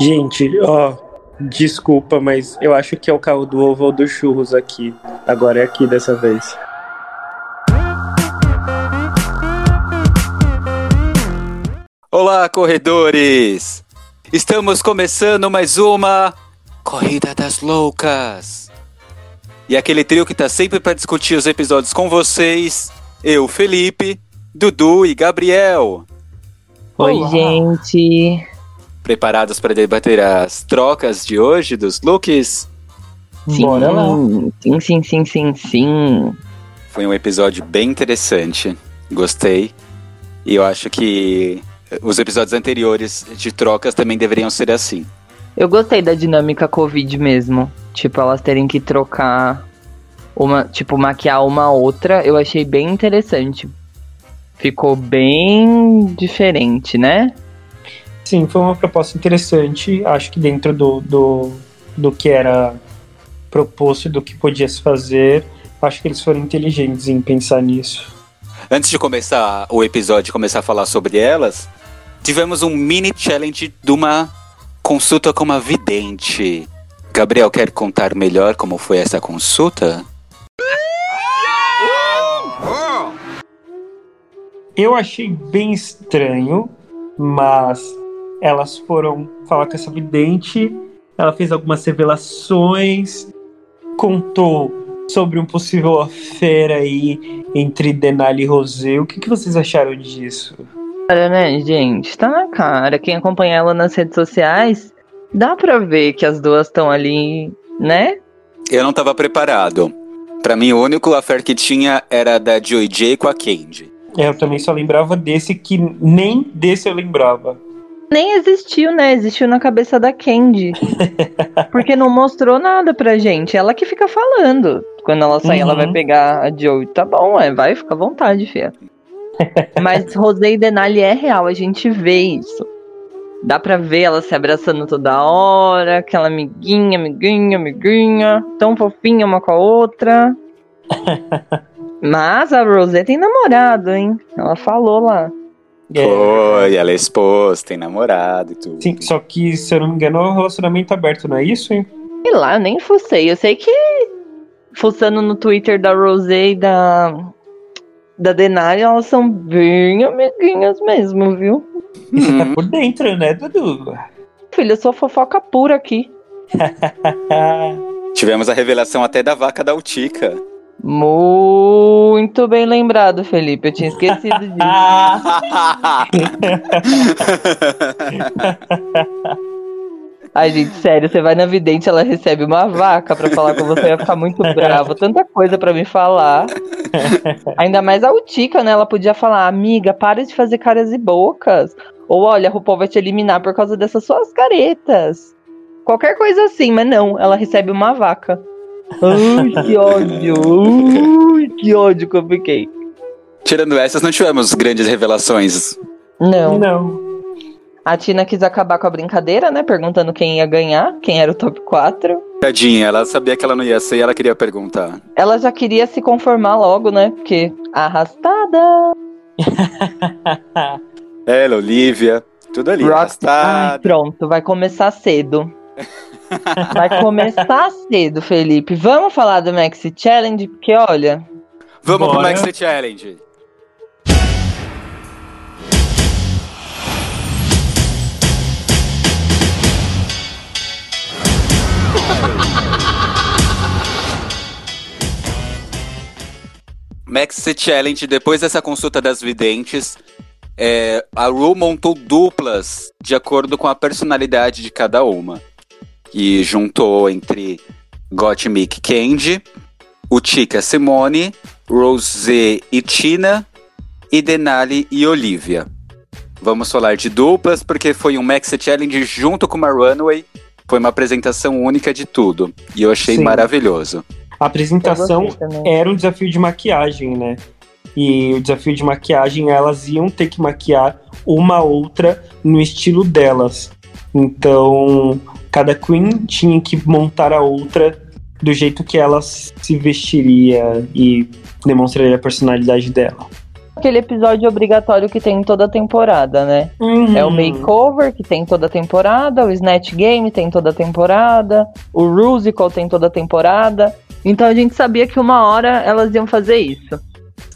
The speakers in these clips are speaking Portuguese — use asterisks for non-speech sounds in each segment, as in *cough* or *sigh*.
Gente, ó, desculpa, mas eu acho que é o carro do ovo ou do churros aqui. Agora é aqui dessa vez. Olá, corredores! Estamos começando mais uma Corrida das Loucas. E aquele trio que tá sempre para discutir os episódios com vocês, eu, Felipe, Dudu e Gabriel. Oi, Olá. gente. Preparados para debater as trocas de hoje dos looks? Sim, Bora lá. sim, sim, sim, sim, sim. Foi um episódio bem interessante. Gostei. E eu acho que os episódios anteriores de trocas também deveriam ser assim. Eu gostei da dinâmica Covid mesmo. Tipo, elas terem que trocar uma, tipo, maquiar uma outra, eu achei bem interessante. Ficou bem diferente, né? Sim, foi uma proposta interessante. Acho que dentro do, do, do que era proposto e do que podia se fazer, acho que eles foram inteligentes em pensar nisso. Antes de começar o episódio e começar a falar sobre elas, tivemos um mini challenge de uma consulta com uma vidente. Gabriel, quer contar melhor como foi essa consulta? Eu achei bem estranho, mas elas foram falar com essa vidente, ela fez algumas revelações, contou sobre um possível affair aí entre Denali e Rosé. O que, que vocês acharam disso? Cara, né, gente? Tá na cara. Quem acompanha ela nas redes sociais, dá pra ver que as duas estão ali, né? Eu não tava preparado. Pra mim, o único affair que tinha era da Joy J com a Candy. É, eu também só lembrava desse que nem desse eu lembrava. Nem existiu, né? Existiu na cabeça da Candy. *laughs* Porque não mostrou nada pra gente. Ela que fica falando. Quando ela sair, ela Uhum. vai pegar a Joey. Tá bom, é, vai, fica à vontade, fia. *laughs* Mas Rosé e Denali é real, a gente vê isso. Dá pra ver ela se abraçando toda hora, aquela amiguinha, amiguinha, amiguinha, tão fofinha uma com a outra. *laughs* Mas a Rosé tem namorado, hein? Ela falou lá. É, Foi, ela é esposa, tem namorado e tudo. sim, só que, se eu não me engano, é um relacionamento aberto, não é isso, hein? Sei lá, eu nem fucei. Eu sei que fuçando no Twitter da Rosé e da, da Denari, elas são bem amiguinhas mesmo, viu? E você tá Uhum. por dentro, né, Dudu? Filha, eu sou fofoca pura aqui. *laughs* Tivemos a revelação até da vaca da Utica. Muito bem lembrado, Felipe. Eu tinha esquecido disso. *laughs* Ai, gente, sério, você vai na vidente, ela recebe uma vaca pra falar com você, vai ficar muito brava. Tanta coisa pra me falar. Ainda mais a Utica, né? Ela podia falar, amiga, para de fazer caras e bocas. Ou olha, a RuPaul vai te eliminar por causa dessas suas caretas. Qualquer coisa assim, mas não, ela recebe uma vaca. Ai, que ódio. Ui, que ódio que eu fiquei. Tirando essas, não tivemos grandes revelações. Não. não. A Tina quis acabar com a brincadeira, né? Perguntando quem ia ganhar, quem era o top 4. Tadinha, ela sabia que ela não ia ser e ela queria perguntar. Ela já queria se conformar logo, né? Porque arrastada. *laughs* Ela, Olivia, tudo ali, Rock- Ai, pronto, vai começar cedo. *laughs* Vai começar cedo, Felipe. Vamos falar do Maxi Challenge, porque olha, Vamos pro Bora. Maxi Challenge. Maxi Challenge, depois dessa consulta das videntes, é, a Ru montou duplas de acordo com a personalidade de cada uma. E juntou entre Gottmik Candy, Utica Simone, Rosé e Tina, e Denali e Olivia. Vamos falar de duplas, porque foi um Maxi Challenge junto com uma Runway. Foi uma apresentação única de tudo. E eu achei Sim. maravilhoso. A apresentação era um desafio de maquiagem, né? E o desafio de maquiagem, elas iam ter que maquiar uma outra no estilo delas. Então, cada queen tinha que montar a outra do jeito que ela se vestiria e demonstraria a personalidade dela. aquele episódio obrigatório que tem em toda a temporada, né? Uhum. É o Makeover, que tem toda a temporada, o Snatch Game tem toda a temporada, o Rusical tem toda a temporada. Então a gente sabia que uma hora elas iam fazer isso.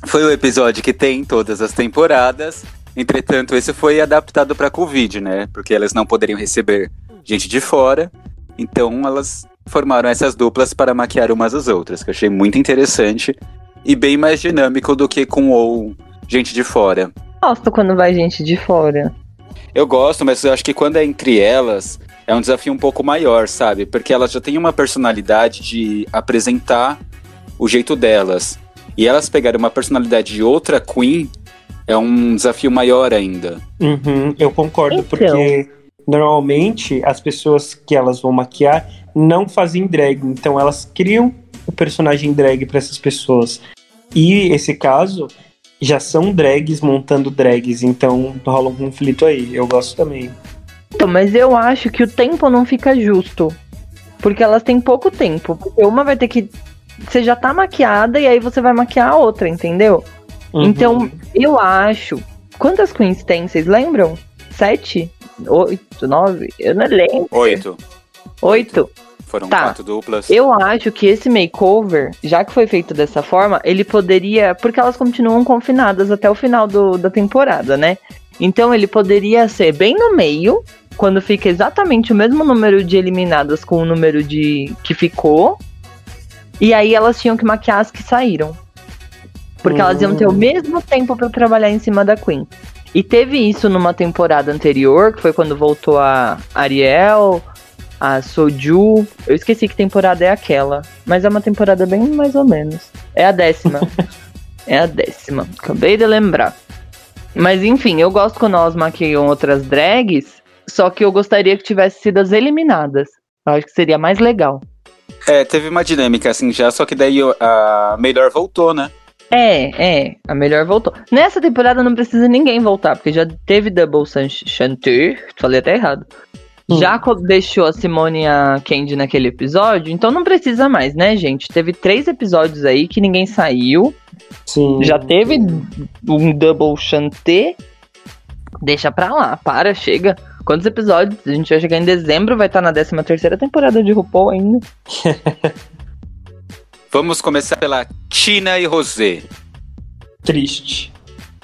Foi o episódio que tem todas as temporadas. Entretanto, esse foi adaptado para Covid, né? Porque elas não poderiam receber gente de fora. Então elas formaram essas duplas para maquiar umas às outras, que eu achei muito interessante e bem mais dinâmico do que com ou gente de fora. Gosto quando vai gente de fora. Eu gosto, mas eu acho que quando é entre elas, é um desafio um pouco maior, sabe? Porque elas já têm uma personalidade de apresentar o jeito delas. E elas pegarem uma personalidade de outra Queen é um desafio maior ainda. Uhum, eu concordo, Então. porque normalmente as pessoas que elas vão maquiar não fazem drag, então elas criam o personagem drag para essas pessoas. E esse caso já são drags montando drags, então rola um conflito aí. Eu gosto também. Então, mas eu acho que o tempo não fica justo. Porque elas têm pouco tempo. Porque uma vai ter que. Você já tá maquiada e aí você vai maquiar a outra, entendeu? Uhum. Então, eu acho. Quantas queens tem? Vocês lembram? Sete? Oito? Nove? Eu não lembro. Oito. Oito? Foram Tá. quatro duplas. Eu acho que esse makeover, já que foi feito dessa forma, ele poderia. Porque elas continuam confinadas até o final do, da temporada, né? Então ele poderia ser bem no meio, quando fica exatamente o mesmo número de eliminadas com o número de que ficou. E aí elas tinham que maquiar as que saíram. Porque elas iam ter o Hum. mesmo tempo pra trabalhar em cima da Queen. E teve isso numa temporada anterior, que foi quando voltou a Ariel, a Soju. Eu esqueci que temporada é aquela. Mas é uma temporada bem mais ou menos. É a décima. *laughs* é a décima. Acabei de lembrar. Mas enfim, eu gosto quando elas maquiam outras drags. Só que eu gostaria que tivesse sido as eliminadas. Eu acho que seria mais legal. É, teve uma dinâmica assim já, só que daí a melhor voltou, né? É, é, a melhor voltou. Nessa temporada não precisa ninguém voltar, porque já teve Double Sun Chanter, falei até errado. Hum. Já co- deixou a Simone e a Candy naquele episódio, então não precisa mais, né, gente? Teve três episódios aí que ninguém saiu. Sim. Já teve um Double Chanter. Deixa pra lá, para, chega. Quantos episódios? A gente vai chegar em dezembro, vai estar na 13 terceira temporada de RuPaul ainda. *laughs* Vamos começar pela Tina e Rosé. Triste.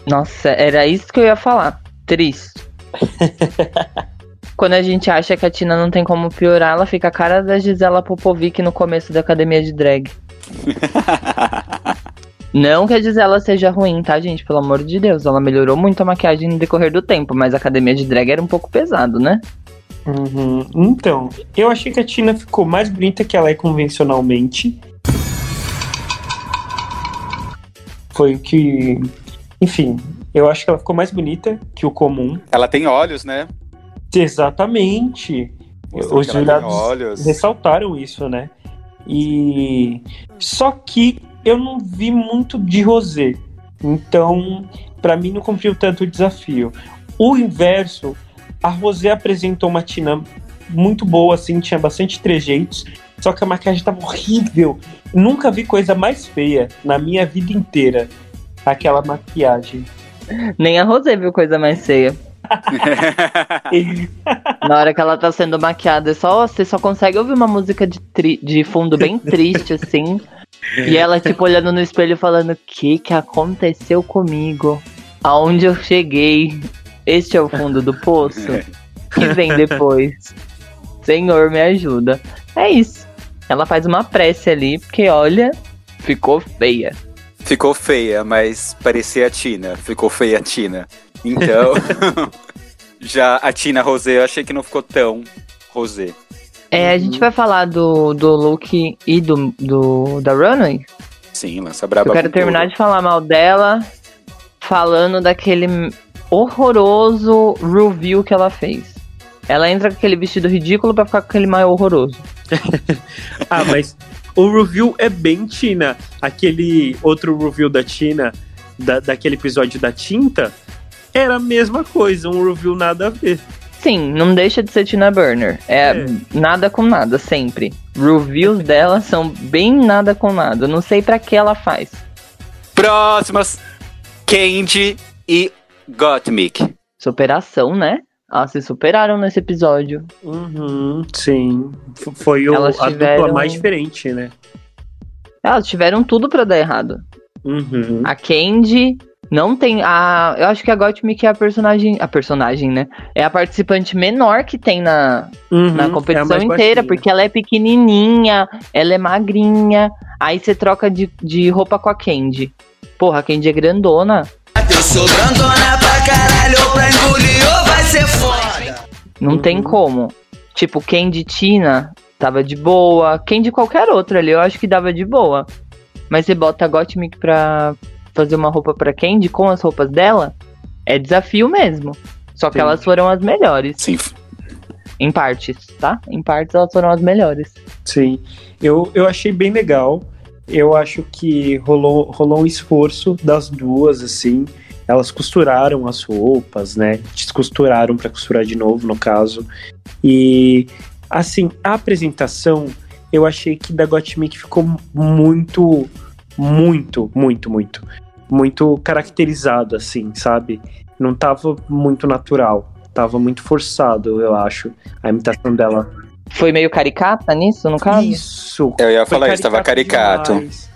Nossa, era isso que eu ia falar. Triste. *laughs* Quando a gente acha que a Tina não tem como piorar, ela fica a cara da Gisela Popovic no começo da academia de drag. *laughs* Não que a Gisela seja ruim, tá, gente? Pelo amor de Deus. Ela melhorou muito a maquiagem no decorrer do tempo, mas a academia de drag era um pouco pesado, né? Uhum. Então, eu achei que a Tina ficou mais bonita que ela é convencionalmente. Foi o que. Enfim, eu acho que ela ficou mais bonita que o comum. Ela tem olhos, né? Exatamente. Mostrou Os jurados olhos. ressaltaram isso, né? E só que eu não vi muito de Rosé. Então, pra mim não cumpriu tanto o desafio. O inverso, a Rosé apresentou uma Tina muito boa assim, tinha bastante trejeitos, só que a maquiagem tava horrível. Nunca vi coisa mais feia na minha vida inteira. Aquela maquiagem. Nem a Rosé viu coisa mais feia. *laughs* Na hora que ela tá sendo maquiada, é só, você só consegue ouvir uma música de, tri- de fundo bem triste, assim. E ela, tipo, olhando no espelho falando: O que que aconteceu comigo? Aonde eu cheguei? Este é o fundo do poço? que vem depois? Senhor, me ajuda. É isso. Ela faz uma prece ali, porque olha, ficou feia. Ficou feia, mas parecia a Tina. Ficou feia a Tina. Então, *laughs* *laughs* já a Tina Rosé eu achei que não ficou tão Rosé. É, a gente vai falar do, do look e do, do da Runway. Sim, lança braba. Eu quero terminar de falar mal dela, falando daquele horroroso review que ela fez. Ela entra com aquele vestido ridículo pra ficar com aquele maior horroroso. *laughs* Ah, mas o review é bem Tina. Aquele outro review da Tina, da, daquele episódio da tinta, era a mesma coisa, um review nada a ver. Sim, não deixa de ser Tina Burner. É, É. nada com nada, sempre. Reviews *laughs* dela são bem nada com nada. Não sei pra que ela faz. Próximas! Candy e Gottmik. Superação, né? Elas se superaram nesse episódio. Uhum, sim. F- Foi o, Elas a tiveram- dupla mais diferente, né? Elas tiveram tudo pra dar errado. Uhum. A Candy não tem a, eu acho que a Gottmik é a personagem, a personagem, né? É a participante menor que tem na, Uhum, na é competição mais inteira, baixinha. porque ela é pequenininha, ela é magrinha. Aí você troca de, de roupa com a Candy. Porra, a Candy é grandona. Eu sou grandona pra caralho, pra engolir ser foda. Não Uhum. tem como. Tipo, Candy Tina tava de boa. Candy qualquer outra ali, eu acho que dava de boa. Mas você bota a Gottmik pra fazer uma roupa pra Candy com as roupas dela, é desafio mesmo. Só que Sim. elas foram as melhores. Sim. Em partes, tá? Em partes elas foram as melhores. Sim. Eu, eu achei bem legal. Eu acho que rolou, rolou um esforço das duas, assim. Elas costuraram as roupas, né? Descosturaram para costurar de novo, no caso. E, assim, a apresentação, eu achei que da Gottmik ficou muito, muito, muito, muito, muito caracterizado, assim, sabe? Não tava muito natural. Tava muito forçado, eu acho, a imitação dela. Foi meio caricata nisso, no caso? Isso. Eu ia falar isso, tava caricato. demais.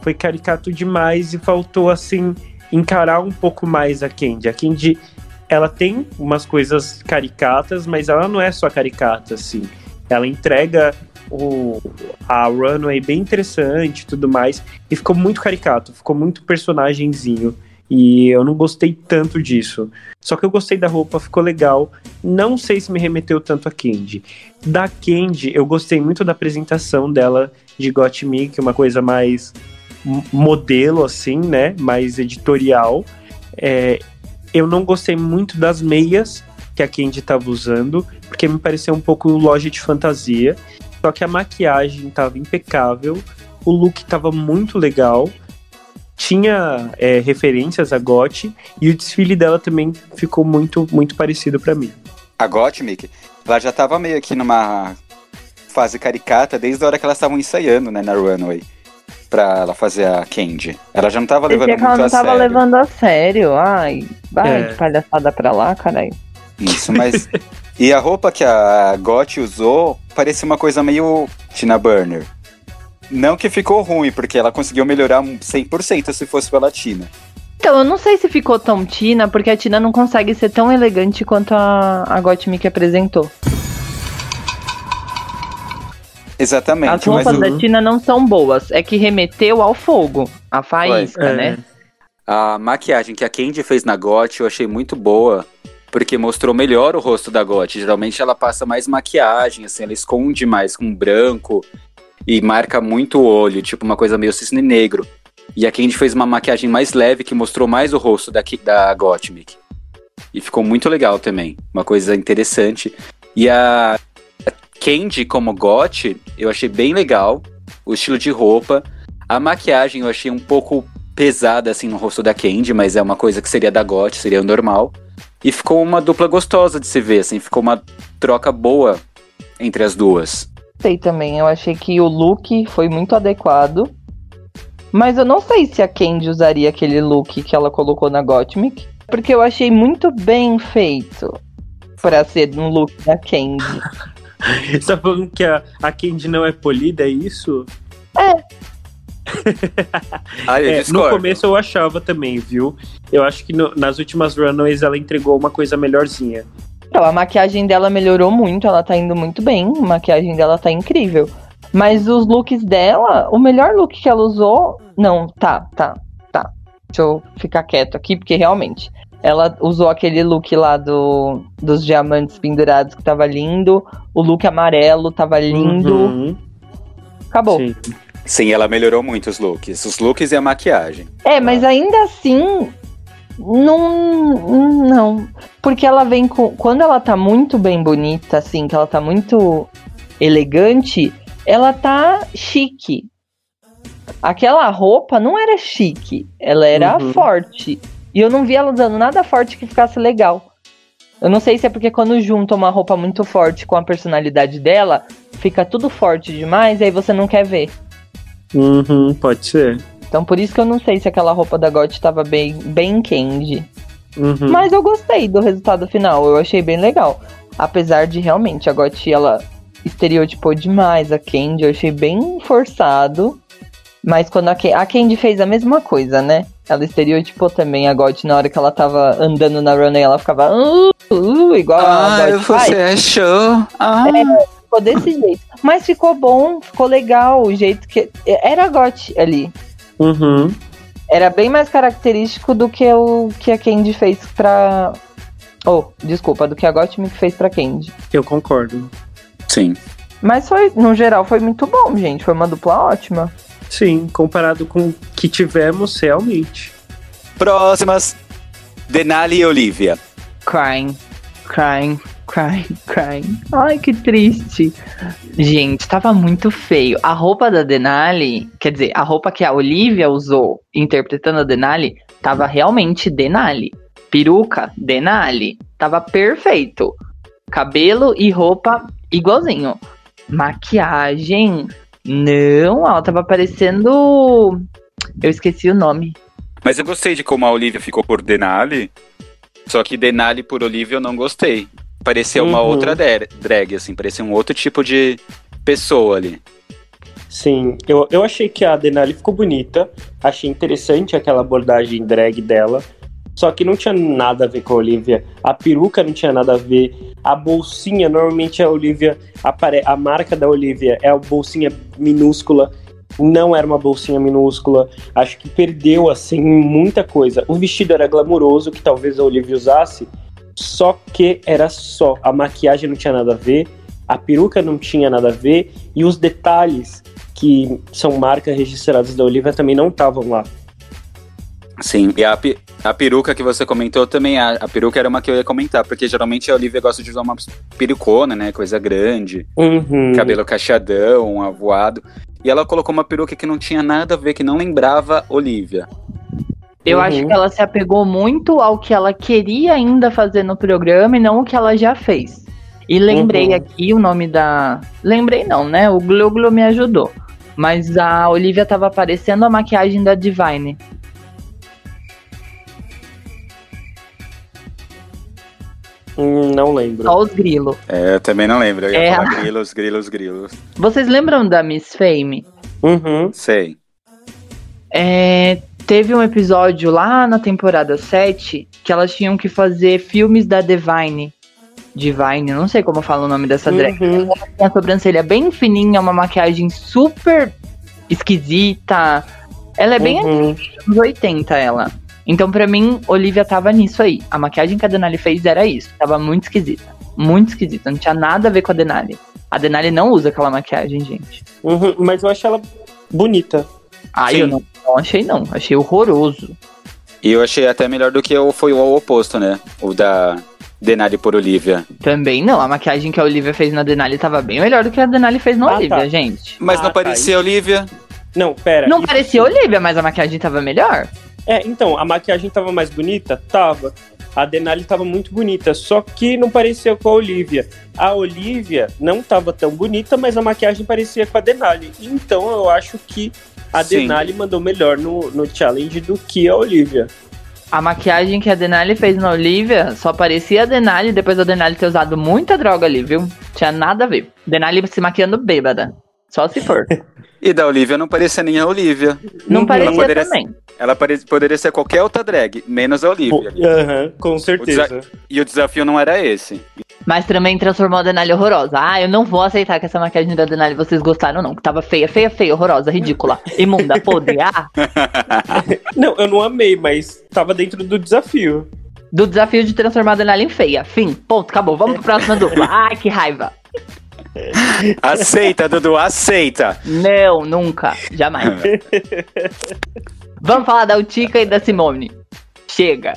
Foi caricato demais e faltou, assim, encarar um pouco mais a Candy. A Candy, ela tem umas coisas caricatas, mas ela não é só caricata, assim. Ela entrega o, a runway bem interessante e tudo mais. E ficou muito caricato, ficou muito personagemzinho. E eu não gostei tanto disso. Só que eu gostei da roupa, ficou legal. Não sei se me remeteu tanto a Candy. Da Candy, eu gostei muito da apresentação dela de Got Me, que é uma coisa mais modelo, assim, né? Mais editorial. É, eu não gostei muito das meias que a Candy tava usando, porque me pareceu um pouco loja de fantasia. Só que a maquiagem tava impecável, o look tava muito legal, tinha é, referências a Got, e o desfile dela também ficou muito, muito parecido pra mim. A Gottmik, ela já tava meio aqui numa fase caricata desde a hora que elas estavam ensaiando, né, na runway. Pra ela fazer a Candy. Ela já não tava levando Parecia que muito ela não a tava sério. levando a sério. Ai, vai É. de palhaçada pra lá, caralho. Isso, mas. *laughs* e a roupa que a Got usou parecia uma coisa meio Tina Burner. Não que ficou ruim, porque ela conseguiu melhorar 100% se fosse pela Tina. Então, eu não sei se ficou tão Tina, porque a Tina não consegue ser tão elegante quanto a, a Gottmik apresentou. Exatamente, As mas roupas o- da Tina não são boas. É que remeteu ao fogo, a faísca, É. né? a maquiagem que a Candy fez na Got eu achei muito boa, porque mostrou melhor o rosto da Got. Geralmente ela passa mais maquiagem, assim, ela esconde mais com branco e marca muito o olho, tipo uma coisa meio cisne negro. E a Candy fez uma maquiagem mais leve que mostrou mais o rosto da, da Gottmik. E ficou muito legal também, uma coisa interessante. E a a Candy como Got, eu achei bem legal, o estilo de roupa. A maquiagem eu achei um pouco pesada assim no rosto da Candy, mas é uma coisa que seria da Got, seria o normal. E ficou uma dupla gostosa de se ver, assim, ficou uma troca boa entre as duas. Sei também, eu achei que o look foi muito adequado. Mas eu não sei se a Candy usaria aquele look que ela colocou na Gottmik. Porque eu achei muito bem feito pra ser um look da Candy. *laughs* *laughs* Você tá falando que a, a Candy não é polida, é isso? *laughs* Ah, eu É, no começo eu achava também, viu? Eu acho que no- nas últimas runways ela entregou uma coisa melhorzinha. Então, a maquiagem dela melhorou muito, ela tá indo muito bem, a maquiagem dela tá incrível. Mas os looks dela, o melhor look que ela usou. Não, tá, tá, tá. Deixa eu ficar quieto aqui, porque realmente. Ela usou aquele look lá do, dos diamantes pendurados que tava lindo. O look amarelo tava lindo. Uhum, Acabou. sim. Sim, ela melhorou muito os looks. Os looks e a maquiagem. É, mas ainda assim. Não. Não. Porque ela vem com. Quando ela tá muito bem bonita, assim, que ela tá muito elegante, ela tá chique. Aquela roupa não era chique, ela era Uhum. forte. E eu não vi ela usando nada forte que ficasse legal. Eu não sei se é porque quando junta uma roupa muito forte com a personalidade dela, fica tudo forte demais e aí você não quer ver. Uhum, pode ser. Então por isso que eu não sei se aquela roupa da GOT tava bem, bem Candy. Uhum. Mas eu gostei do resultado final, eu achei bem legal. Apesar de realmente a GOT, ela estereotipou demais a Candy, eu achei bem forçado. Mas quando a, Ca- a Candy fez a mesma coisa, né? Ela estereotipou também a GOT na hora que ela tava andando na runway, ela ficava uh, uh, igual a Ah, GOT faz. você achou? Ah, Ficou desse *laughs* jeito. Mas ficou bom, ficou legal o jeito que. Era a GOT ali. Uhum. Era bem mais característico do que o que a Candy fez pra. Oh, desculpa, do que a Gottmik fez pra Candy. Eu concordo. sim. Mas foi, no geral, foi muito bom, gente. Foi uma dupla ótima. Sim, comparado com o que tivemos realmente. Próximas. Denali e Olivia. Crying, crying, crying, crying. Ai, que triste. Gente, tava muito feio. A roupa da Denali, quer dizer, a roupa que a Olivia usou interpretando a Denali, tava realmente Denali. Peruca, Denali. Tava perfeito. Cabelo e roupa igualzinho. Maquiagem, não, ela tava parecendo. Eu esqueci o nome. Mas eu gostei de como a Olivia ficou por Denali. Só que Denali por Olivia eu não gostei. Parecia uma Uhum. outra dra- drag, assim. Parecia um outro tipo de pessoa ali. Sim, eu, eu achei que a Denali ficou bonita. Achei interessante aquela abordagem drag dela. Só que não tinha nada a ver com a Olivia. A peruca não tinha nada a ver. A bolsinha, normalmente a Olivia. A marca da Olivia é a bolsinha minúscula. Não era uma bolsinha minúscula. Acho que perdeu, assim, muita coisa. O vestido era glamuroso, que talvez a Olivia usasse. Só que era só. A maquiagem não tinha nada a ver. A peruca não tinha nada a ver. E os detalhes que são marcas registradas da Olivia também não estavam lá. Sim, e a, a peruca que você comentou também, a, a peruca era uma que eu ia comentar, porque geralmente a Olivia gosta de usar uma perucona, né? Coisa grande, Uhum. cabelo cacheadão, avoado. E ela colocou uma peruca que não tinha nada a ver, que não lembrava Olivia. Eu Uhum. acho que ela se apegou muito ao que ela queria ainda fazer no programa e não o que ela já fez. E lembrei Uhum. aqui o nome da. Lembrei não, né? O Glu Glu me ajudou. Mas a Olivia tava aparecendo a maquiagem da Divine. Hum, não lembro. Só os grilos. É, eu também não lembro. Eu ia É. falar grilos, grilos, grilos. Vocês lembram da Miss Fame? Uhum. Sei. É, teve um episódio lá na temporada 7 que elas tinham que fazer filmes da Divine. Divine, não sei como fala o nome dessa drag. Uhum. Tem a sobrancelha bem fininha, uma maquiagem super esquisita. Ela é bem Uhum. anos 80, ela. Então, pra mim, Olivia tava nisso aí. A maquiagem que a Denali fez era isso. Tava muito esquisita. Muito esquisita. Não tinha nada a ver com a Denali. A Denali não usa aquela maquiagem, gente. Uhum. Mas eu acho ela bonita. Ah, Sim. eu não, não achei, não. Achei horroroso. E eu achei até melhor do que o, foi o oposto, né? O da Denali por Olivia. Também não. A maquiagem que a Olivia fez na Denali tava bem melhor do que a Denali fez na Ah, Olivia, tá. gente. Mas Ah, não tá, parecia Olivia. Não, pera. Não isso- parecia Olivia, mas a maquiagem tava melhor. É, então, a maquiagem tava mais bonita? Tava. A Denali tava muito bonita, só que não parecia com a Olivia. A Olivia não tava tão bonita, mas a maquiagem parecia com a Denali. Então eu acho que a Sim. Denali mandou melhor no, no challenge do que a Olivia. A maquiagem que a Denali fez na Olivia só parecia a Denali depois da Denali ter usado muita droga ali, viu? Tinha nada a ver. Denali se maquiando bêbada. Só se for. *laughs* E da Olivia não parecia nem a Olivia. Não Uhum. parecia Ela poderia também. Ela pare- poderia ser qualquer outra drag, menos a Olivia. Aham, com certeza. E o desafio não era esse. Mas também transformou a Denali horrorosa. Ah, eu não vou aceitar que essa maquiagem da Denali vocês gostaram, não. Que tava feia, feia, feia, horrorosa, ridícula, *laughs* imunda, podre. Ah, *laughs* Não, eu não amei, mas tava dentro do desafio. do desafio de transformar a Denali em feia. Fim, ponto, acabou. Vamos pro próxima dupla. *laughs* Ai, que raiva. *laughs* aceita, Dudu, aceita. Não, nunca. Jamais. Vamos falar da Utica e da Simone. Chega.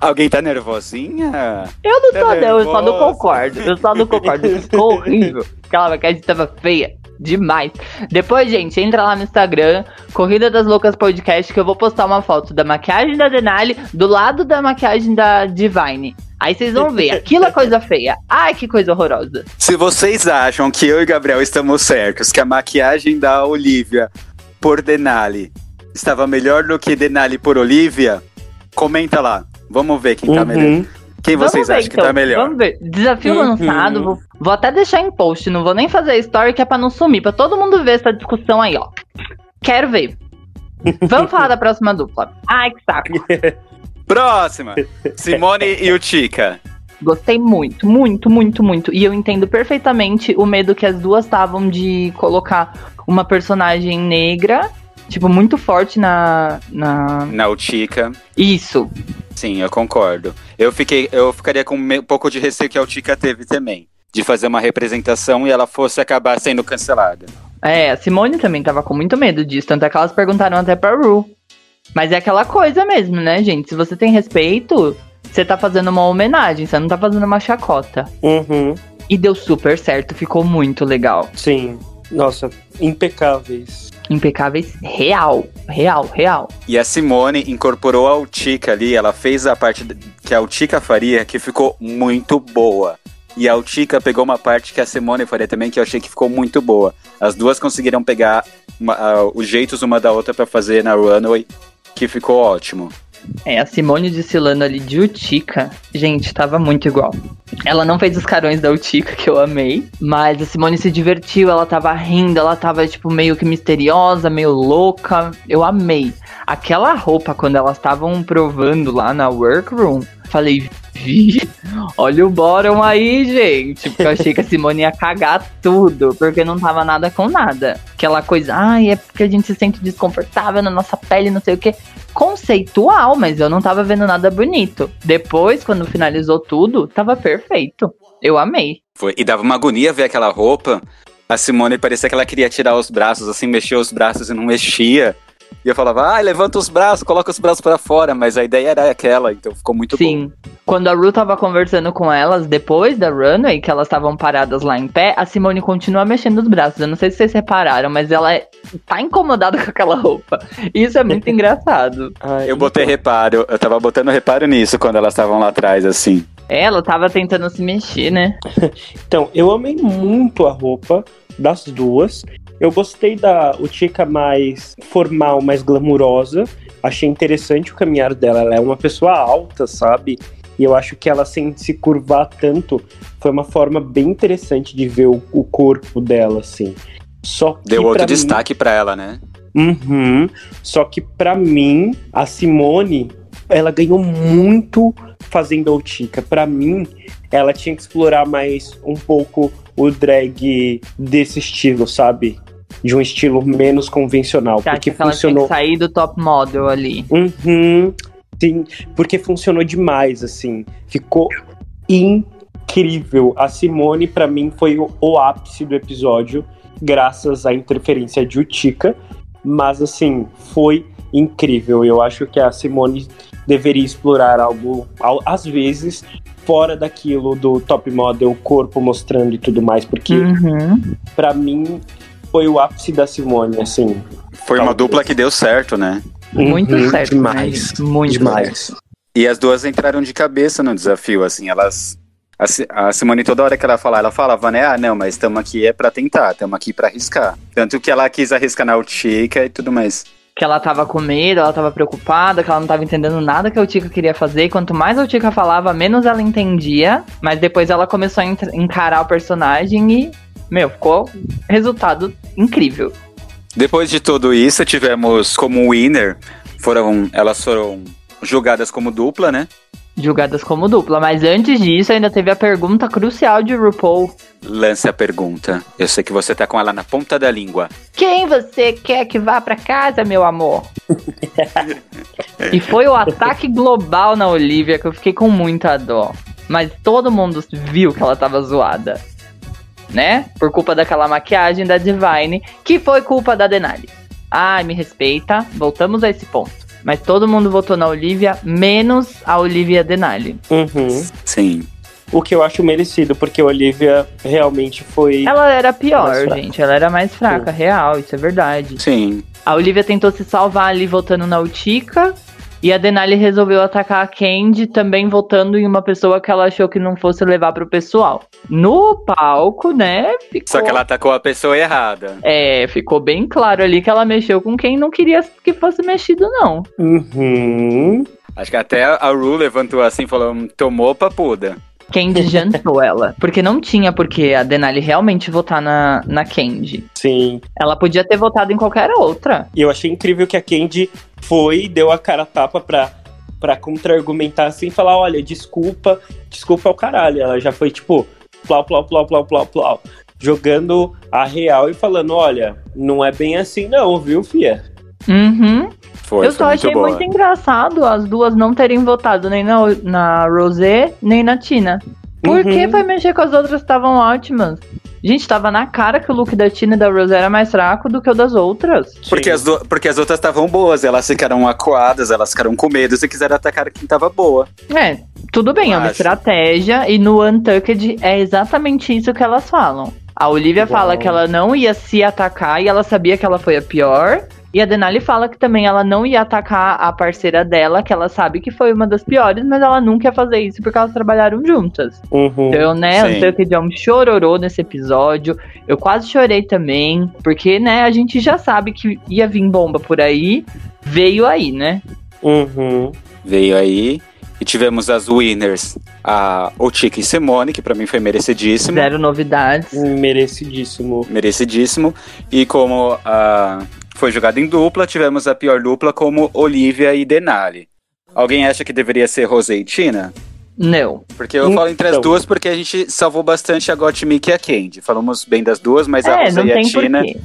Alguém tá nervosinha? Eu não tô, Tá não, eu só não concordo. Eu só não concordo. Ficou horrível. *laughs* Aquela maquiagem tava feia. Demais. Depois, gente, entra lá no Instagram, Corrida das Loucas Podcast, que eu vou postar uma foto da maquiagem da Denali do lado da maquiagem da Divine. Aí vocês vão ver. Aquilo é coisa feia. Ai, que coisa horrorosa. Se vocês acham que eu e Gabriel estamos certos, que a maquiagem da Olivia por Denali estava melhor do que Denali por Olivia, comenta lá. Vamos ver quem tá melhor. Quem vocês ver, acham que então. tá melhor? Vamos ver. Desafio Uhum. lançado. Vou, vou até deixar em post. Não vou nem fazer story que é pra não sumir. Pra todo mundo ver essa discussão aí, ó. Quero ver. *laughs* Vamos falar da próxima dupla. Ai, que saco. *laughs* Próxima. Simone e Utica. Gostei muito, muito, muito, muito. E eu entendo perfeitamente o medo que as duas estavam de colocar uma personagem negra, tipo, muito forte na. na... Na Utica. Isso. Sim, eu concordo. Eu, fiquei, eu ficaria com um pouco de receio que a Utica teve também. De fazer uma representação e ela fosse acabar sendo cancelada. É, a Simone também tava com muito medo disso. Tanto é que elas perguntaram até pra Ru. Mas é aquela coisa mesmo, né, gente? Se você tem respeito, você tá fazendo uma homenagem, você não tá fazendo uma chacota. Uhum. E deu super certo, ficou muito legal. Sim. Nossa, impecáveis. Impecáveis, real, real, real. E a Simone incorporou a Utica ali, ela fez a parte que a Utica faria, que ficou muito boa. E a Utica pegou uma parte que a Simone faria também, que eu achei que ficou muito boa. As duas conseguiram pegar uma- ah, os jeitos uma da outra pra fazer na runway, que ficou ótimo. É, a Simone desfilando ali de Utica, gente, tava muito igual. Ela não fez os carões da Utica, que eu amei, mas a Simone se divertiu, ela tava rindo, ela tava, tipo, meio que misteriosa, meio louca. Eu amei. Aquela roupa, quando elas estavam provando lá na workroom, falei, vi, olha o bottom aí, gente. Porque eu achei que a Simone ia cagar tudo, porque não tava nada com nada. Aquela coisa, ai, é porque a gente se sente desconfortável na nossa pele, não sei o quê conceitual, mas eu não tava vendo nada bonito. Depois, quando finalizou tudo, tava perfeito. Eu amei. Foi. E dava uma agonia ver aquela roupa. A Simone parecia que ela queria tirar os braços, assim, mexia os braços e não mexia. E eu falava, ai, levanta os braços, coloca os braços pra fora. Mas a ideia era aquela, então ficou muito bom. Sim. Quando a Ru tava conversando com elas depois da runway, que elas estavam paradas lá em pé, a Simone continua mexendo os braços. Eu não sei se vocês repararam, mas ela é- tá incomodada *laughs* com aquela roupa. Isso é muito *laughs* engraçado. Ai, Eu botei reparo, eu tava botando reparo nisso quando elas estavam lá atrás, assim. Ela tava tentando se mexer, né? *laughs* Então, eu amei muito a roupa das duas. Eu gostei da Utica mais formal, mais glamurosa. Achei interessante o caminhar dela. Ela é uma pessoa alta, sabe? E eu acho que ela, sem se curvar tanto, foi uma forma bem interessante de ver o, o corpo dela, assim. Só que Deu outro pra mim- destaque pra ela, né? Uhum. Só que pra mim, a Simone, ela ganhou muito fazendo a Utica. Pra mim, ela tinha que explorar mais um pouco o drag desse estilo, sabe? De um estilo menos convencional. Acha porque que ela funcionou. que sair do top model ali. Uhum. Sim, porque funcionou demais, assim. Ficou incrível. A Simone, pra mim, foi o, o ápice do episódio, graças à interferência de Utica. Mas, assim, foi incrível. Eu acho que a Simone deveria explorar algo, às vezes, fora daquilo do top model, corpo mostrando e tudo mais. Porque, Uhum. pra mim, foi o ápice da Simone, assim. Foi uma dupla que deu certo, né? Muito Uhum, certo. né, Demais. gente? Muito demais. E as duas entraram de cabeça no desafio, assim, elas. A, Si- a Simone, toda hora que ela fala, ela falava, né? Ah, não, mas estamos aqui é pra tentar, estamos aqui pra arriscar. Tanto que ela quis arriscar na Utica e tudo mais. que ela tava com medo, ela tava preocupada, que ela não tava entendendo nada que a Utica queria fazer. E quanto mais a Utica falava, menos ela entendia. Mas depois ela começou a encarar o personagem e, meu, ficou resultado incrível. Depois de tudo isso, tivemos como winner, foram, elas foram julgadas como dupla, né? Julgadas como dupla. Mas antes disso, ainda teve a pergunta crucial de RuPaul. Lance a pergunta. Eu sei que você tá com ela na ponta da língua. Quem você quer que vá pra casa, meu amor? *laughs* e foi o ataque global na Olivia que eu fiquei com muita dó. Mas todo mundo viu que ela tava zoada. Né? Por culpa daquela maquiagem da Divine, que foi culpa da Denali. Ai, me respeita. Voltamos a esse ponto. Mas todo mundo votou na Olivia, menos a Olivia Denali. Uhum. Sim. O que eu acho merecido, porque a Olivia realmente foi. Ela era pior, gente. Ela era mais fraca, real, isso é verdade. Sim. A Olivia tentou se salvar ali votando na Utica. E a Denali resolveu atacar a Candy, também votando em uma pessoa que ela achou que não fosse levar pro pessoal. No palco, né? Ficou, Só que ela atacou a pessoa errada. É, ficou bem claro ali que ela mexeu com quem não queria que fosse mexido, não. Uhum. Acho que até a Ru levantou assim e falou: "Hum, tomou papuda. Candy jantou ela. Porque não tinha porque a Denali realmente votar na, na Candy. Sim. Ela podia ter votado em qualquer outra. E eu achei incrível que a Candy foi e deu a cara a tapa pra, pra contra-argumentar assim falar: olha, desculpa, desculpa ao caralho. Ela já foi tipo, plau, plau, plau, plau, plau, plau. Jogando a real e falando: olha, não é bem assim, não, viu, Fia? Uhum. Foi, Eu foi só muito achei boa. muito engraçado as duas não terem votado nem na, na Rosé, nem na Tina. Por Uhum. que foi mexer com as outras que estavam ótimas? Gente, tava na cara que o look da Tina e da Rosé era mais fraco do que o das outras. Porque as, do- porque as outras estavam boas, elas ficaram acuadas, elas ficaram com medo e quiseram atacar quem tava boa. É, tudo bem, é uma Acho. estratégia e no Untucked é exatamente isso que elas falam. A Olivia Uau. fala que ela não ia se atacar e ela sabia que ela foi a pior. E a Denali fala que também ela não ia atacar a parceira dela, que ela sabe que foi uma das piores, mas ela nunca ia fazer isso porque elas trabalharam juntas. Uhum. Então, né, Sim. Untucked é um chororô nesse episódio. Eu quase chorei também, porque, né, a gente já sabe que ia vir bomba por aí. Veio aí, né? Uhum. Veio aí. E tivemos as winners, a Otika e Simone, que pra mim foi merecidíssimo. Zero novidades. Merecidíssimo. Merecidíssimo. E como ah, foi jogado em dupla, tivemos a pior dupla como Olivia e Denali. Alguém acha que deveria ser Rosé e Tina? Não. Porque eu falo entre as Então. duas porque a gente salvou bastante a Gottmik e a Candy. Falamos bem das duas, mas a É, Rosé não e a Tina. porquê.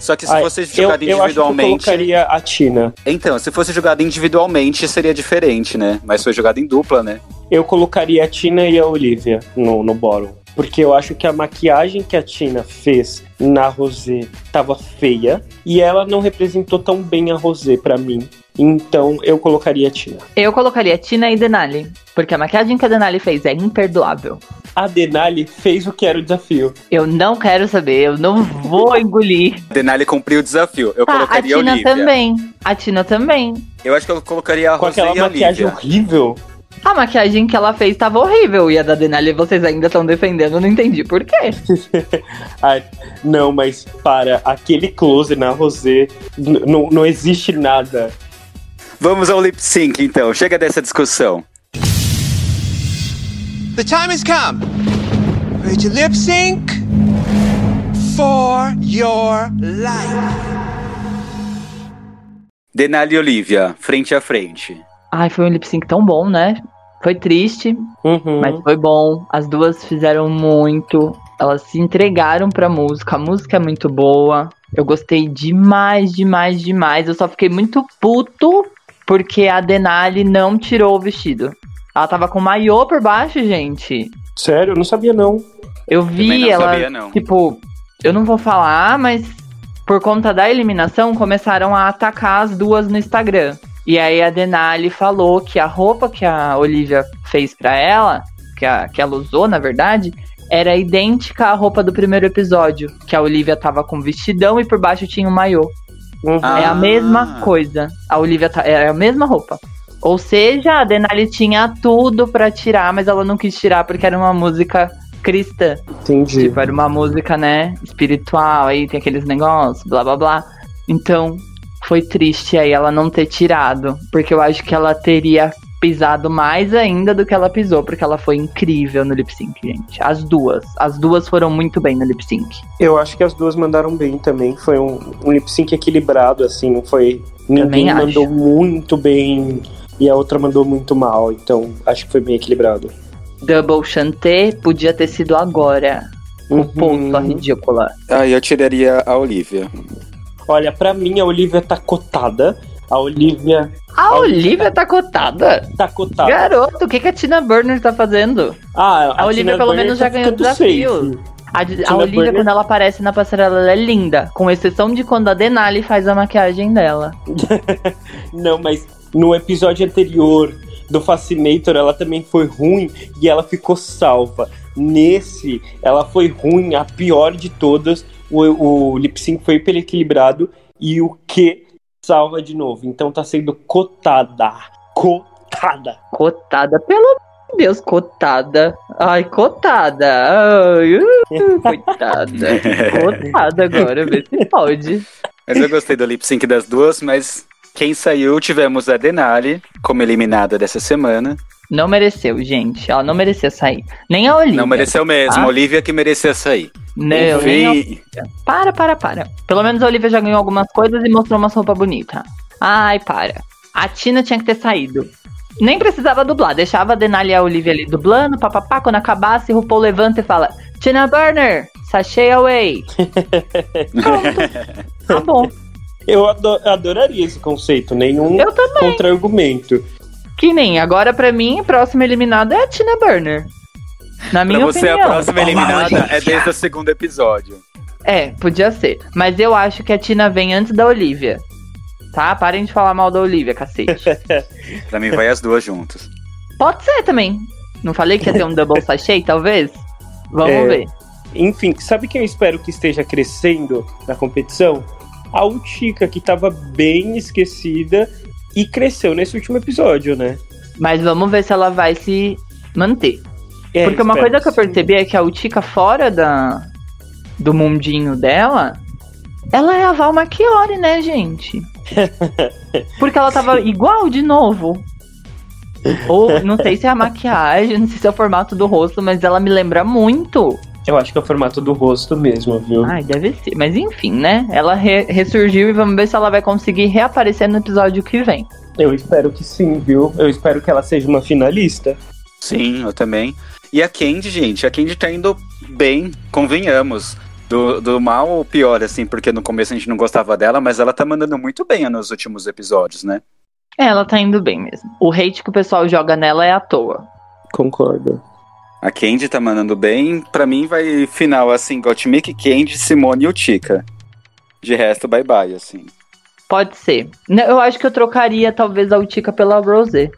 Só que se Ai, fosse eu, jogado eu que eu individualmente. colocaria a Tina. Então, se fosse jogado individualmente, seria diferente, né? Mas foi jogado em dupla, né? Eu colocaria a Tina e a Olivia no, no bottom. Porque eu acho que a maquiagem que a Tina fez na Rosé tava feia. E ela não representou tão bem a Rosé pra mim. Então eu colocaria a Tina. Eu colocaria Tina e Denali. Porque a maquiagem que a Denali fez é imperdoável. A Denali fez o que era o desafio. Eu não quero saber, eu não vou engolir. A *laughs* Denali cumpriu o desafio. Eu Tá, a colocaria a Tina Olivia. também. A Tina também. Eu acho que eu colocaria a Com Rosé aquela e a maquiagem horrível. A maquiagem que ela fez tava horrível. E a da Denali vocês ainda estão defendendo, eu não entendi por quê. *laughs* Ai, não, mas para, aquele close na Rosé, não- não existe nada. Vamos ao lip sync, então. Chega dessa discussão. The time has come. Ready to lip sync for your life. Denali e Olivia, frente a frente. Ai, foi um lip sync tão bom, né? Foi triste, Uhum. mas foi bom. As duas fizeram muito. Elas se entregaram pra música. A música é muito boa. Eu gostei demais, demais, demais. Eu só fiquei muito puto porque a Denali não tirou o vestido. Ela tava com maiô por baixo, gente. Sério, eu não sabia não. Eu vi não ela, sabia, não. tipo, eu não vou falar, mas por conta da eliminação começaram a atacar as duas no Instagram. E aí a Denali falou que a roupa que a Olivia fez pra ela, que, a, que ela usou, na verdade, era idêntica à roupa do primeiro episódio, que a Olivia tava com vestidão e por baixo tinha um maiô. Uhum. Ah. É a mesma coisa. A Olivia tá, é a mesma roupa. Ou seja, a Denali tinha tudo pra tirar, mas ela não quis tirar porque era uma música cristã. Entendi. Tipo, era uma música, né, espiritual, aí tem aqueles negócios, blá blá blá. Então, foi triste aí ela não ter tirado, porque eu acho que ela teria pisado mais ainda do que ela pisou, porque ela foi incrível no lip sync, gente. As duas, as duas foram muito bem no lip sync. Eu acho que as duas mandaram bem também. Foi um, um lip sync equilibrado, assim, não foi. Ninguém acho. mandou muito bem e a outra mandou muito mal. Então, acho que foi bem equilibrado. Double Chanté podia ter sido agora. O ponto, a ridícula. Ah, eu tiraria a Olivia. Olha, pra mim a Olivia tá cotada. A Olivia A Olivia tá cotada. tá cotada. Garoto, o que, que a Tina Burner tá fazendo? Ah, A Olivia Tina pelo Burner menos tá já ganhou ficando desafio. safe. A, a Olivia, Burner- quando ela aparece na passarela, ela é linda. Com exceção de quando a Denali faz a maquiagem dela. *laughs* Não, mas no episódio anterior do Fascinator ela também foi ruim e ela ficou salva. Nesse, ela foi ruim, a pior de todas. O, o lip sync foi hiper equilibrado e o que salva de novo. Então tá sendo cotada. Cotada. Cotada, pelo amor de Deus, cotada. Ai, cotada. Ai, uh, *laughs* coitada. cotada agora, vê se pode. Mas eu gostei do lip sync das duas, mas quem saiu tivemos a Denali como eliminada dessa semana. Não mereceu, gente. Ela não merecia sair. Nem a Olivia. Não mereceu mesmo, Ah. Olivia que merecia sair. Não, nem a Olivia. Enfim, Para, para, para. Pelo menos a Olivia já ganhou algumas coisas e mostrou uma roupa bonita. Ai, para. A Tina tinha que ter saído. Nem precisava dublar, deixava a Denali e a Olivia ali dublando, papapá, quando acabasse, o RuPaul levanta e fala Tina Burner, sachê away. *laughs* Pronto. Tá bom. Eu ado- adoraria esse conceito. Nenhum Eu também. contra-argumento. Que nem, agora pra mim, a próxima eliminada é a Tina Burner. Na pra minha você opinião. a próxima eliminada é desde o segundo episódio. É, podia ser. Mas eu acho que a Tina vem antes da Olivia. Tá? Parem de falar mal da Olivia, cacete. *laughs* Pra mim vai as duas juntas. Pode ser também. Não falei que ia ter um double sachê, talvez? Vamos É. ver. Enfim, sabe quem eu espero que esteja crescendo na competição? A Utica, que tava bem esquecida e cresceu nesse último episódio, né? Mas vamos ver se ela vai se manter. É, Porque uma coisa que eu sim. percebi é que a Utica fora da, do mundinho dela, ela é a Val Machiori, né, gente? *laughs* Porque ela tava igual de novo. Ou não sei se é a *laughs* maquiagem, não sei se é o formato do rosto, mas ela me lembra muito. Eu acho que é o formato do rosto mesmo, viu? Ai, deve ser. Mas enfim, né? Ela re- ressurgiu e vamos ver se ela vai conseguir reaparecer no episódio que vem. Eu espero que sim, viu? Eu espero que ela seja uma finalista. Sim, eu também. E a Candy, gente, a Candy tá indo bem, convenhamos. Do, do mal ou pior, assim, porque no começo a gente não gostava dela, mas ela tá mandando muito bem nos últimos episódios, né? É, ela tá indo bem mesmo. O hate que o pessoal joga nela é à toa. Concordo. A Candy tá mandando bem. Pra mim vai final assim, Gottmik, Candy, Simone e Utica. De resto, bye bye, assim. Pode ser. Eu acho que eu trocaria talvez a Utica pela Rosé.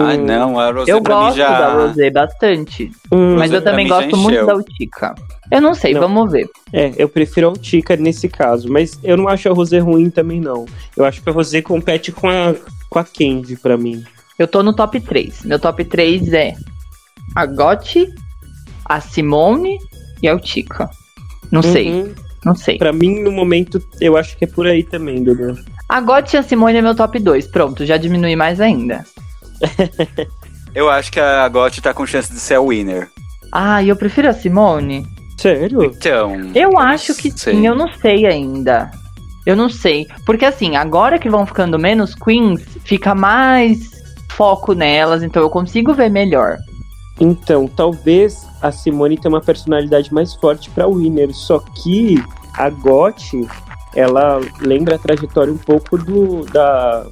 Ai, Hum, não, a Rosé Eu pra mim gosto já... da Rosé bastante. hum, Mas eu também mim gosto muito da Utica. Eu não sei, Não. vamos ver. É, eu prefiro a Utica nesse caso, mas eu não acho a Rosé ruim também, não. Eu acho que a Rosé compete com a, com a Candy pra mim. Eu tô no top 3. Meu top 3 é a Gotti, a Simone e a Utica. Não sei, Uhum. não sei. Pra mim, no momento, eu acho que é por aí também, Dudu. A Gotti e a Simone é meu top 2. Pronto, já diminui mais ainda. *laughs* Eu acho que a Gotti tá com chance de ser a winner. Ah, e eu prefiro a Simone? Sério? Então... Eu acho que sei. sim, eu não sei ainda. Eu não sei. Porque assim, agora que vão ficando menos queens, fica mais foco nelas, então eu consigo ver melhor. Então, talvez a Simone tenha uma personalidade mais forte pra Winner, só que a Gotti, ela lembra a trajetória um pouco do da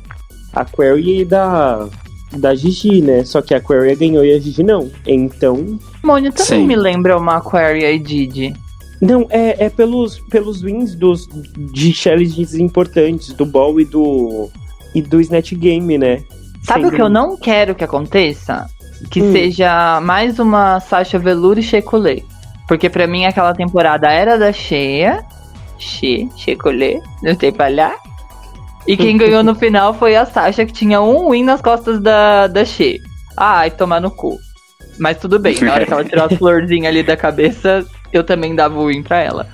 Aquaria e da da Gigi, né? Só que a Aquaria ganhou e a Gigi não. Então, Simone também Sim. me lembra uma Aquaria e Didi. não, é, é pelos, pelos wins dos, de challenges importantes, do Ball e do e do Snatch Game, né? Sabe o que eu não quero que aconteça? Que Hum. seja mais uma Sasha Velour e Checolê. Porque pra mim aquela temporada era da Cheia. Che, Checolê, não tem palhar. E quem ganhou no *laughs* final foi a Sasha, que tinha um win nas costas da, da Che. Ai, tomar no cu. Mas tudo bem, na hora que ela tirou as *laughs* florzinhas ali da cabeça, eu também dava o win pra ela.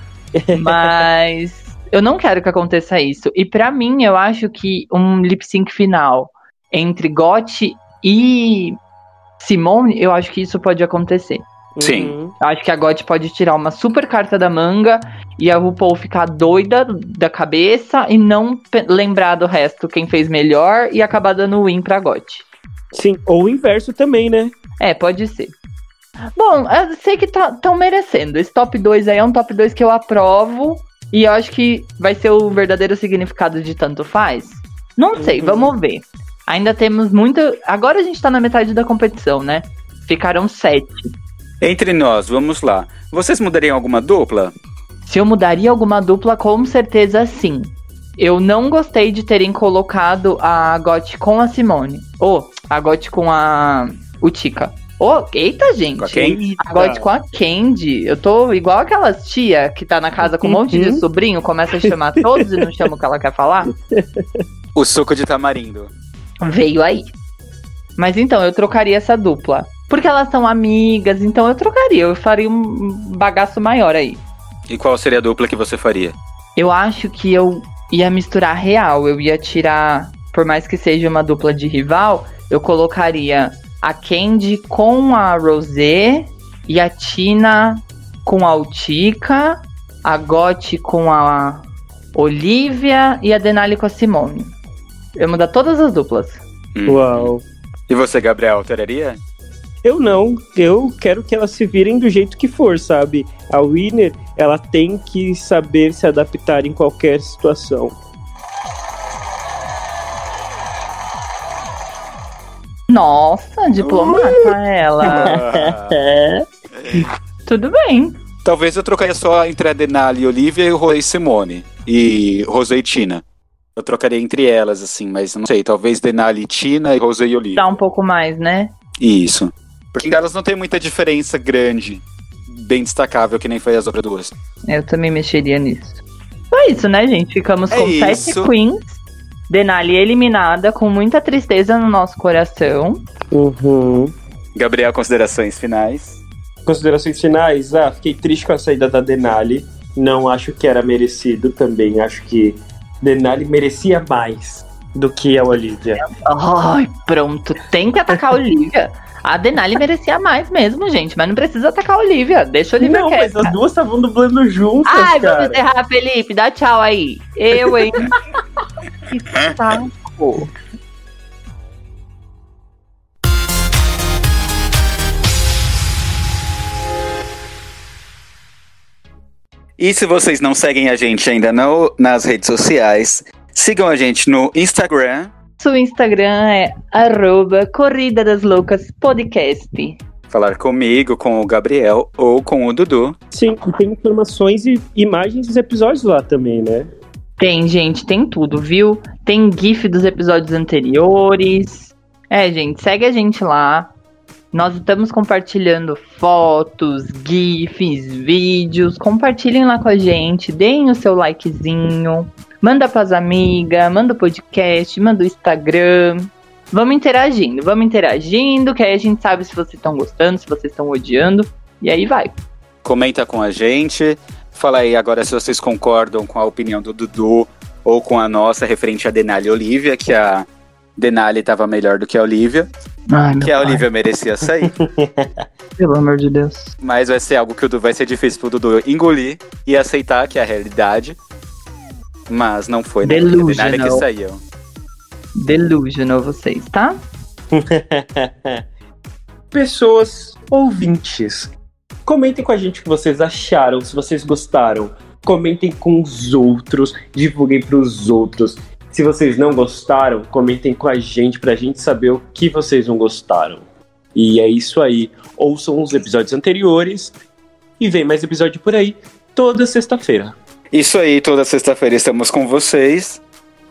Mas eu não quero que aconteça isso. E pra mim, eu acho que um lip sync final entre Gotti e Simone, eu acho que isso pode acontecer. Sim. Uhum. Eu acho que a Gotti pode tirar uma super carta da manga e a RuPaul ficar doida da cabeça e não lembrar do resto quem fez melhor e acabar dando win pra Gotti. Sim, ou o inverso também, né? É, pode ser. Bom, eu sei que estão merecendo. Esse top 2 aí é um top 2 que eu aprovo. E eu acho que vai ser o verdadeiro significado de tanto faz. Não sei, Uhum. vamos ver. Ainda temos muito. Agora a gente tá na metade da competição, né? Ficaram sete. Entre nós, vamos lá. Vocês mudariam alguma dupla? Se eu mudaria alguma dupla, com certeza sim. Eu não gostei de terem colocado a Got com a Simone. Ou a Got com a Utica. Ô, eita, gente. Com a Candy? Agora com a Candy. Eu tô igual aquelas tia que tá na casa com um monte de Uhum. sobrinho, começa a chamar todos e não chama o que ela quer falar. O suco de tamarindo. Veio aí. Mas então, eu trocaria essa dupla. Porque elas são amigas, então eu trocaria. Eu faria um bagaço maior aí. E qual seria a dupla que você faria? Eu acho que eu ia misturar real. Eu ia tirar, por mais que seja uma dupla de rival, eu colocaria a Candy com a Rosé e a Tina com a Utica, a Gotti com a Olivia e a Denali com a Simone. Eu ia mudar todas as duplas. Hum. Uau. E você, Gabriel, alteraria? Eu não, eu quero que elas se virem do jeito que for, sabe? A Winner, ela tem que saber se adaptar em qualquer situação. Nossa, diplomata ela. Ah, *laughs* É. Tudo bem. Talvez eu trocaria só entre a Denali e Olivia e o e Simone. E Rosé e Tina. Eu trocaria entre elas, assim, mas não sei. Talvez Denali e e e Olivia. Dá um pouco mais, né? Isso. Porque elas não tem muita diferença grande, bem destacável, que nem foi as outras duas. Eu também mexeria nisso. Foi isso, né, gente? Ficamos É com sete isso. queens. Denali eliminada com muita tristeza no nosso coração. Uhum. Gabriel, considerações finais. Considerações finais? Ah, fiquei triste com a saída da Denali. Não acho que era merecido também. Acho que Denali merecia mais do que a Olivia. Ai, pronto. Tem que atacar a Olivia. A Denali merecia mais mesmo, gente. Mas não precisa atacar a Olivia. Deixa a Olivia Não, mas quieta. as duas estavam dublando juntas, Ai, cara. vamos encerrar, Felipe. Dá tchau aí. Eu, hein? *laughs* que saco. E se vocês não seguem a gente ainda no, nas redes sociais, sigam a gente no Instagram. Seu Instagram é arroba Corrida das Loucas Podcast. Falar comigo, com o Gabriel ou com o Dudu. Sim, e tem informações e imagens dos episódios lá também, né? Tem, gente, tem tudo, viu? Tem GIF dos episódios anteriores. É, gente, segue a gente lá. Nós estamos compartilhando fotos, GIFs, vídeos. Compartilhem lá com a gente, deem o seu likezinho. Manda pras amigas, manda o podcast, manda o Instagram. Vamos interagindo, vamos interagindo, que aí a gente sabe se vocês estão gostando, se vocês estão odiando. E aí vai. Comenta com a gente. Fala aí agora se vocês concordam com a opinião do Dudu ou com a nossa referente a Denali e Olivia, que a Denali estava melhor do que a Olivia, Ai, meu que a pai, Olivia merecia sair. *laughs* pelo amor de Deus. Mas vai ser algo que vai ser difícil pro Dudu engolir e aceitar que é a realidade. Mas não foi, né? Porque a Denali que saiu. Delusional vocês, tá? *laughs* Pessoas ouvintes, comentem com a gente o que vocês acharam, se vocês gostaram. Comentem com os outros, divulguem para os outros. Se vocês não gostaram, comentem com a gente pra gente saber o que vocês não gostaram. E é isso aí. Ouçam os episódios anteriores e vem mais episódio por aí toda sexta-feira. Isso aí, toda sexta-feira estamos com vocês.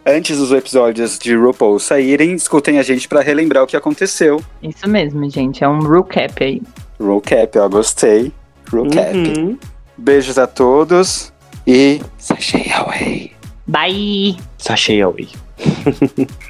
Antes dos episódios de RuPaul saírem, escutem a gente pra relembrar o que aconteceu. Isso mesmo, gente. É um recap aí. RuCap, ó, gostei. RuCap. Uhum. Beijos a todos e sachê away. Bye! Sachê away. *laughs*